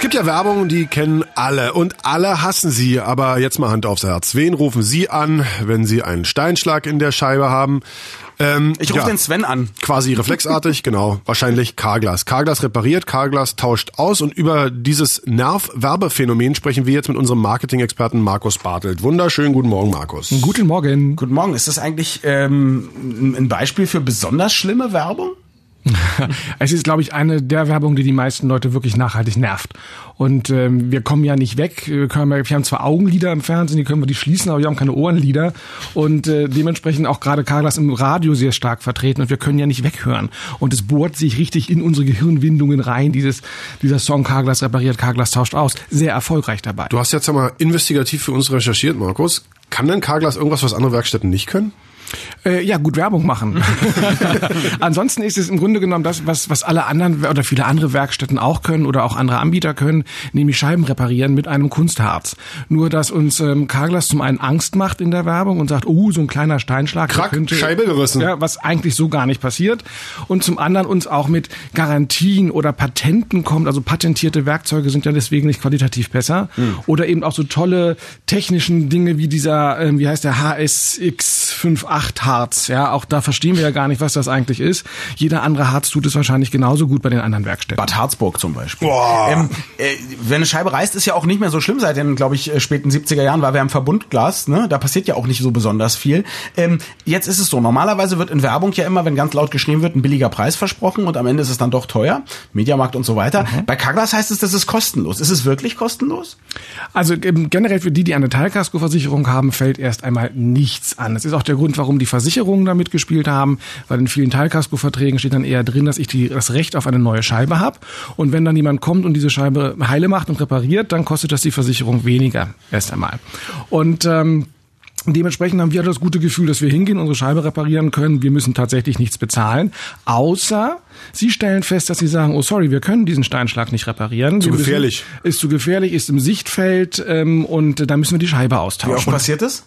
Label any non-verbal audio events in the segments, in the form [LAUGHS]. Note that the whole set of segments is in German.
Es gibt ja Werbung, die kennen alle und alle hassen sie. Aber jetzt mal Hand aufs Herz. Wen rufen Sie an, wenn Sie einen Steinschlag in der Scheibe haben? Ähm, ich rufe ja, den Sven an. Quasi reflexartig, [LAUGHS] genau. Wahrscheinlich Carglass. Carglass repariert, Carglass tauscht aus und über dieses Nerv-Werbephänomen sprechen wir jetzt mit unserem Marketing-Experten Markus Bartelt. Wunderschönen guten Morgen, Markus. Guten Morgen. Guten Morgen. Ist das eigentlich ähm, ein Beispiel für besonders schlimme Werbung? [LAUGHS] es ist, glaube ich, eine der Werbungen, die die meisten Leute wirklich nachhaltig nervt. Und ähm, wir kommen ja nicht weg. Wir, können, wir haben zwar Augenlider im Fernsehen, die können wir die schließen, aber wir haben keine Ohrenlider. Und äh, dementsprechend auch gerade Carglass im Radio sehr stark vertreten. Und wir können ja nicht weghören. Und es bohrt sich richtig in unsere Gehirnwindungen rein, dieses, dieser Song Carglass repariert, Carglass tauscht aus. Sehr erfolgreich dabei. Du hast jetzt einmal investigativ für uns recherchiert, Markus. Kann denn Carglass irgendwas, was andere Werkstätten nicht können? Äh, ja, gut Werbung machen. [LAUGHS] [LAUGHS] Ansonsten ist es im Grunde genommen das, was, was alle anderen oder viele andere Werkstätten auch können oder auch andere Anbieter können, nämlich Scheiben reparieren mit einem Kunstharz. Nur, dass uns ähm, Carglass zum einen Angst macht in der Werbung und sagt, oh, so ein kleiner Steinschlag. Krack, könnte, Scheibe gerissen. Ja, was eigentlich so gar nicht passiert. Und zum anderen uns auch mit Garantien oder Patenten kommt. Also patentierte Werkzeuge sind ja deswegen nicht qualitativ besser. Mhm. Oder eben auch so tolle technischen Dinge wie dieser, ähm, wie heißt der, HSX58 Harz. Ja, auch da verstehen wir ja gar nicht, was das eigentlich ist. Jeder andere Harz tut es wahrscheinlich genauso gut bei den anderen Werkstätten. Bad Harzburg zum Beispiel. Boah. Ähm, äh, wenn eine Scheibe reißt, ist ja auch nicht mehr so schlimm seit den, glaube ich, äh, späten 70er Jahren, weil wir haben Verbundglas. Ne? Da passiert ja auch nicht so besonders viel. Ähm, jetzt ist es so, normalerweise wird in Werbung ja immer, wenn ganz laut geschrieben wird, ein billiger Preis versprochen und am Ende ist es dann doch teuer. Mediamarkt und so weiter. Mhm. Bei Carglass heißt es, das ist kostenlos. Ist es wirklich kostenlos? Also ähm, generell für die, die eine Teilkaskoversicherung haben, fällt erst einmal nichts an. Das ist auch der Grund, warum die Versicherungen da mitgespielt haben, weil in vielen Teilkaskoverträgen steht dann eher drin, dass ich die, das Recht auf eine neue Scheibe habe. Und wenn dann jemand kommt und diese Scheibe heile macht und repariert, dann kostet das die Versicherung weniger erst einmal. Und ähm, Dementsprechend haben wir das gute Gefühl, dass wir hingehen, unsere Scheibe reparieren können. Wir müssen tatsächlich nichts bezahlen, außer Sie stellen fest, dass Sie sagen, oh sorry, wir können diesen Steinschlag nicht reparieren. Zu gefährlich. Müssen, ist zu gefährlich, ist im Sichtfeld ähm, und da müssen wir die Scheibe austauschen. Wie oft passiert das?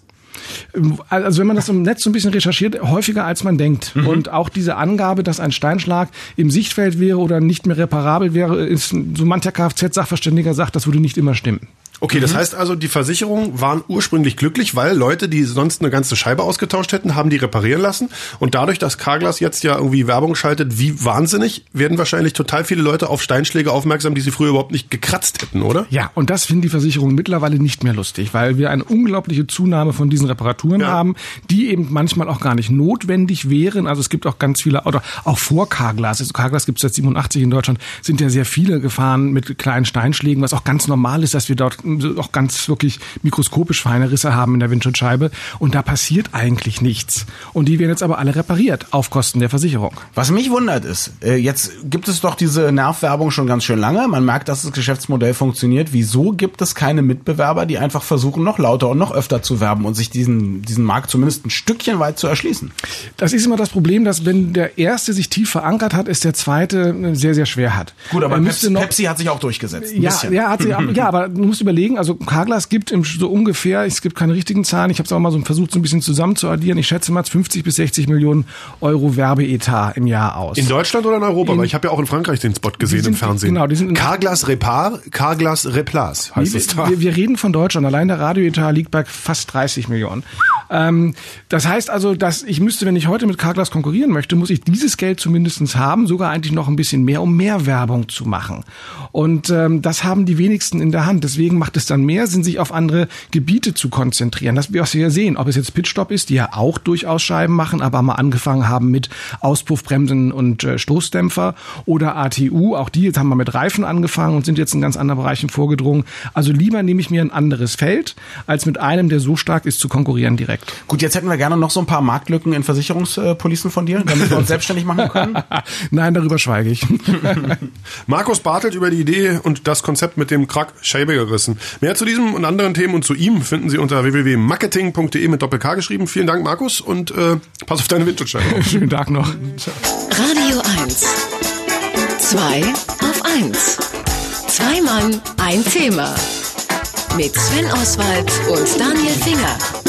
Also wenn man das im Netz so ein bisschen recherchiert, häufiger als man denkt. Mhm. Und auch diese Angabe, dass ein Steinschlag im Sichtfeld wäre oder nicht mehr reparabel wäre, ist so mancher Kfz-Sachverständiger sagt, das würde nicht immer stimmen. Okay, das mhm. heißt also, die Versicherungen waren ursprünglich glücklich, weil Leute, die sonst eine ganze Scheibe ausgetauscht hätten, haben die reparieren lassen. Und dadurch, dass Carglass jetzt ja irgendwie Werbung schaltet, wie wahnsinnig, werden wahrscheinlich total viele Leute auf Steinschläge aufmerksam, die sie früher überhaupt nicht gekratzt hätten, oder? Ja, und das finden die Versicherungen mittlerweile nicht mehr lustig, weil wir eine unglaubliche Zunahme von diesen Reparaturen ja. haben, die eben manchmal auch gar nicht notwendig wären. Also es gibt auch ganz viele, oder auch vor Carglass, also Carglass gibt es seit 87 in Deutschland, sind ja sehr viele gefahren mit kleinen Steinschlägen, was auch ganz normal ist, dass wir dort auch ganz wirklich mikroskopisch feine Risse haben in der Windschutzscheibe und da passiert eigentlich nichts. Und die werden jetzt aber alle repariert auf Kosten der Versicherung. Was mich wundert ist, äh, jetzt gibt es doch diese Nervwerbung schon ganz schön lange. Man merkt, dass das Geschäftsmodell funktioniert. Wieso gibt es keine Mitbewerber, die einfach versuchen, noch lauter und noch öfter zu werben und sich diesen, diesen Markt zumindest ein Stückchen weit zu erschließen? Das ist immer das Problem, dass wenn der erste sich tief verankert hat, ist der zweite sehr, sehr schwer hat. Gut, aber Pepsi, Pepsi, hat sich auch durchgesetzt. Ja, ja, hat sich, ja, aber du musst überlegen, also Carglass gibt im, so ungefähr, es gibt keine richtigen Zahlen, ich habe es auch mal so versucht, so ein bisschen zusammenzuaddieren. Ich schätze mal 50 bis 60 Millionen Euro Werbeetat im Jahr aus. In Deutschland oder in Europa? In, Weil ich habe ja auch in Frankreich den Spot gesehen sind, im Fernsehen. Genau, die sind Carglass Repar, Carglass Replace heißt nee, es da. Wir, wir reden von Deutschland. Allein der Radioetat liegt bei fast 30 Millionen. Ähm, das heißt also, dass ich müsste, wenn ich heute mit Carglass konkurrieren möchte, muss ich dieses Geld zumindestens haben, sogar eigentlich noch ein bisschen mehr, um mehr Werbung zu machen. Und ähm, das haben die wenigsten in der Hand. Deswegen macht es dann mehr Sinn, sich auf andere Gebiete zu konzentrieren. Das wir auch ja sehen, ob es jetzt Pitstop ist, die ja auch durchaus Scheiben machen, aber mal angefangen haben mit Auspuffbremsen und äh, Stoßdämpfer oder ATU, auch die jetzt haben wir mit Reifen angefangen und sind jetzt in ganz anderen Bereichen vorgedrungen. Also lieber nehme ich mir ein anderes Feld, als mit einem, der so stark ist, zu konkurrieren direkt korrekt. Gut, jetzt hätten wir gerne noch so ein paar Marktlücken in Versicherungspolicen von dir, damit wir uns selbstständig machen können. [LAUGHS] Nein, darüber schweige ich. [LAUGHS] Markus Bartelt über die Idee und das Konzept mit dem Krack Scheibe gerissen. Mehr zu diesem und anderen Themen und zu ihm finden Sie unter www.marketing.de mit Doppel-K geschrieben. Vielen Dank, Markus, und äh, pass auf deine Windschutzscheibe [LAUGHS] Schönen Tag noch. Radio 1. Zwei auf 1. Zwei Mann, ein Thema. Mit Sven Oswald und Daniel Finger.